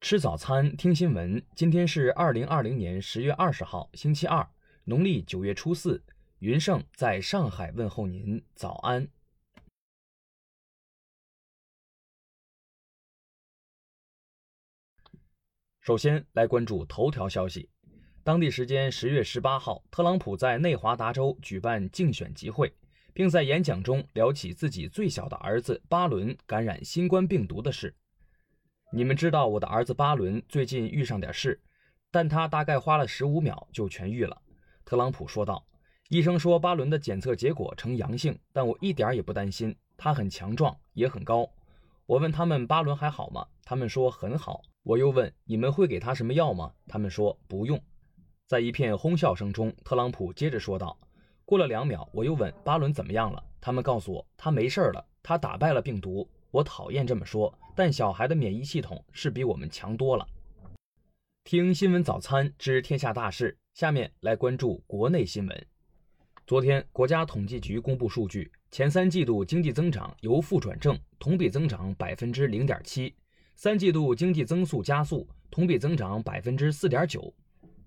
吃早餐，听新闻。今天是二零二零年十月二十号，星期二，农历九月初四。云盛在上海问候您，早安。首先来关注头条消息。当地时间十月十八号，特朗普在内华达州举办竞选集会，并在演讲中聊起自己最小的儿子巴伦感染新冠病毒的事。你们知道我的儿子巴伦最近遇上点事，但他大概花了十五秒就痊愈了。特朗普说道：“医生说巴伦的检测结果呈阳性，但我一点也不担心，他很强壮，也很高。”我问他们巴伦还好吗？他们说很好。我又问你们会给他什么药吗？他们说不用。在一片哄笑声中，特朗普接着说道：“过了两秒，我又问巴伦怎么样了？他们告诉我他没事了，他打败了病毒。”我讨厌这么说，但小孩的免疫系统是比我们强多了。听新闻早餐知天下大事，下面来关注国内新闻。昨天，国家统计局公布数据，前三季度经济增长由负转正，同比增长百分之零点七；三季度经济增速加速，同比增长百分之四点九。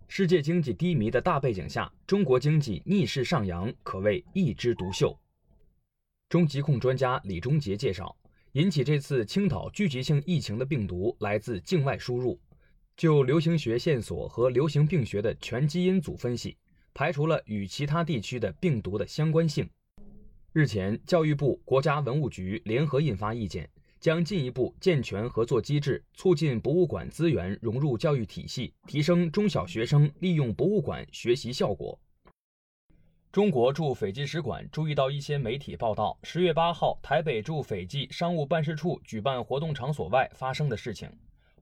世界经济低迷的大背景下，中国经济逆势上扬，可谓一枝独秀。中疾控专家李忠杰介绍。引起这次青岛聚集性疫情的病毒来自境外输入。就流行学线索和流行病学的全基因组分析，排除了与其他地区的病毒的相关性。日前，教育部、国家文物局联合印发意见，将进一步健全合作机制，促进博物馆资源融入教育体系，提升中小学生利用博物馆学习效果。中国驻斐济使馆注意到一些媒体报道，十月八号台北驻斐济商务办事处举办活动场所外发生的事情。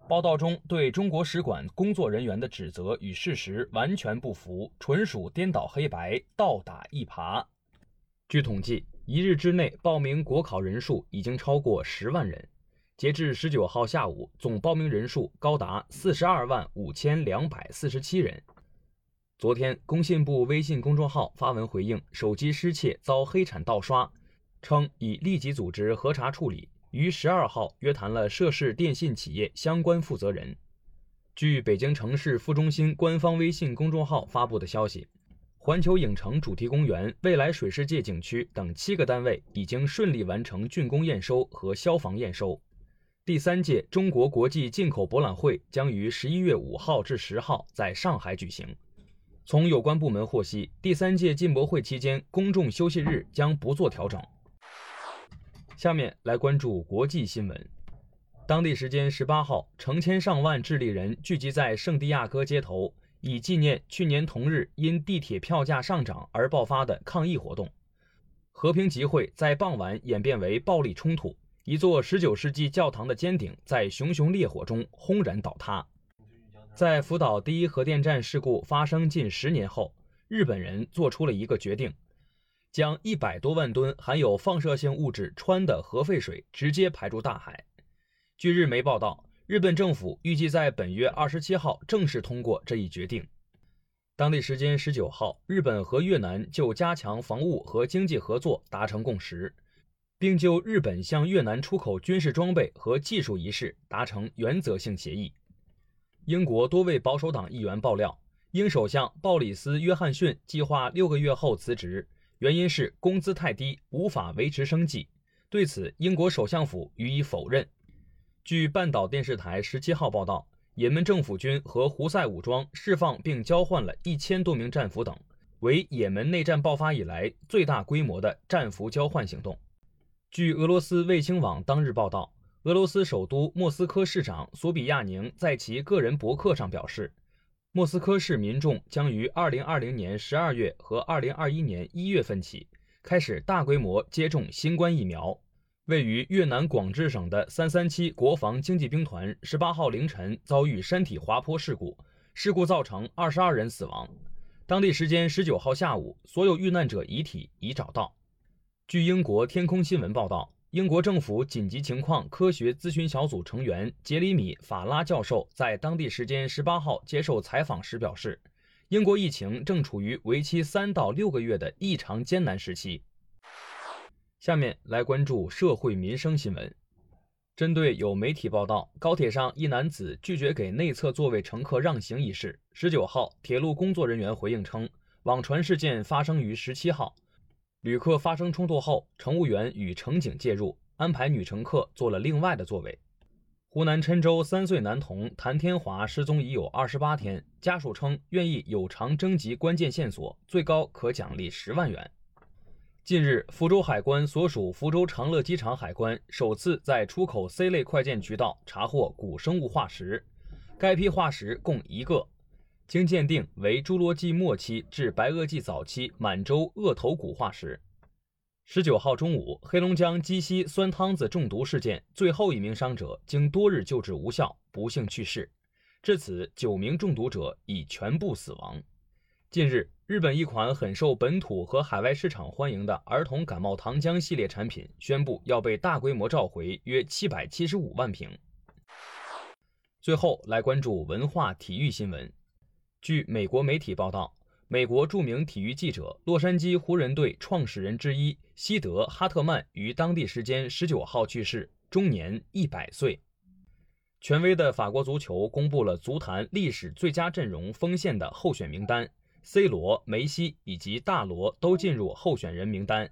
报道中对中国使馆工作人员的指责与事实完全不符，纯属颠倒黑白、倒打一耙。据统计，一日之内报名国考人数已经超过十万人。截至十九号下午，总报名人数高达四十二万五千两百四十七人。昨天，工信部微信公众号发文回应手机失窃遭黑产盗刷，称已立即组织核查处理，于十二号约谈了涉事电信企业相关负责人。据北京城市副中心官方微信公众号发布的消息，环球影城主题公园、未来水世界景区等七个单位已经顺利完成竣工验收和消防验收。第三届中国国际进口博览会将于十一月五号至十号在上海举行。从有关部门获悉，第三届进博会期间，公众休息日将不做调整。下面来关注国际新闻。当地时间十八号，成千上万智利人聚集在圣地亚哥街头，以纪念去年同日因地铁票价上涨而爆发的抗议活动。和平集会在傍晚演变为暴力冲突，一座十九世纪教堂的尖顶在熊熊烈火中轰然倒塌。在福岛第一核电站事故发生近十年后，日本人做出了一个决定，将一百多万吨含有放射性物质氚的核废水直接排入大海。据日媒报道，日本政府预计在本月二十七号正式通过这一决定。当地时间十九号，日本和越南就加强防务和经济合作达成共识，并就日本向越南出口军事装备和技术一事达成原则性协议。英国多位保守党议员爆料，英首相鲍里斯·约翰逊计划六个月后辞职，原因是工资太低，无法维持生计。对此，英国首相府予以否认。据半岛电视台十七号报道，也门政府军和胡塞武装释放并交换了一千多名战俘等，为也门内战爆发以来最大规模的战俘交换行动。据俄罗斯卫星网当日报道。俄罗斯首都莫斯科市长索比亚宁在其个人博客上表示，莫斯科市民众将于2020年12月和2021年1月份起开始大规模接种新冠疫苗。位于越南广治省的337国防经济兵团18号凌晨遭遇山体滑坡事故，事故造成22人死亡。当地时间19号下午，所有遇难者遗体已找到。据英国天空新闻报道。英国政府紧急情况科学咨询小组成员杰里米·法拉教授在当地时间十八号接受采访时表示，英国疫情正处于为期三到六个月的异常艰难时期。下面来关注社会民生新闻。针对有媒体报道高铁上一男子拒绝给内侧座位乘客让行一事，十九号，铁路工作人员回应称，网传事件发生于十七号，旅客发生冲突后，乘务员与乘警介入，安排女乘客坐了另外的座位。湖南郴州三岁男童谭天华失踪已有二十八天，家属称愿意有偿征集关键线索，最高可奖励十万元。近日，福州海关所属福州长乐机场海关首次在出口 C 类快件渠道查获古生物化石，该批化石共一个，经鉴定为侏罗纪末期至白垩纪早期满洲鳄头骨化石。十九号中午，黑龙江鸡西酸汤子中毒事件，最后一名伤者经多日救治无效，不幸去世。至此，九名中毒者已全部死亡。近日，日本一款很受本土和海外市场欢迎的儿童感冒糖浆系列产品宣布要被大规模召回，约七百七十五万瓶。最后来关注文化体育新闻。据美国媒体报道，美国著名体育记者、洛杉矶湖人队创始人之一西德·哈特曼于当地时间十九号去世，终年一百岁。权威的法国足球公布了足坛历史最佳阵容锋线的候选名单。C 罗、梅西以及大罗都进入候选人名单。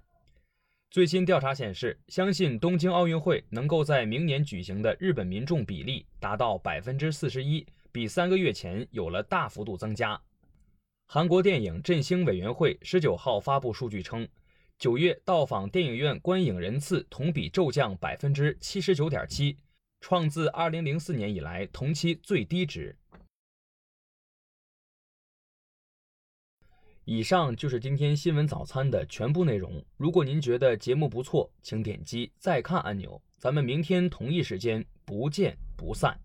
最新调查显示，相信东京奥运会能够在明年举行的日本民众比例达到百分之四十一，比三个月前有了大幅度增加。韩国电影振兴委员会十九号发布数据称，九月到访电影院观影人次同比骤降百分之七十九点七，创自二零零四年以来同期最低值。以上就是今天新闻早餐的全部内容。如果您觉得节目不错，请点击再看按钮。咱们明天同一时间不见不散。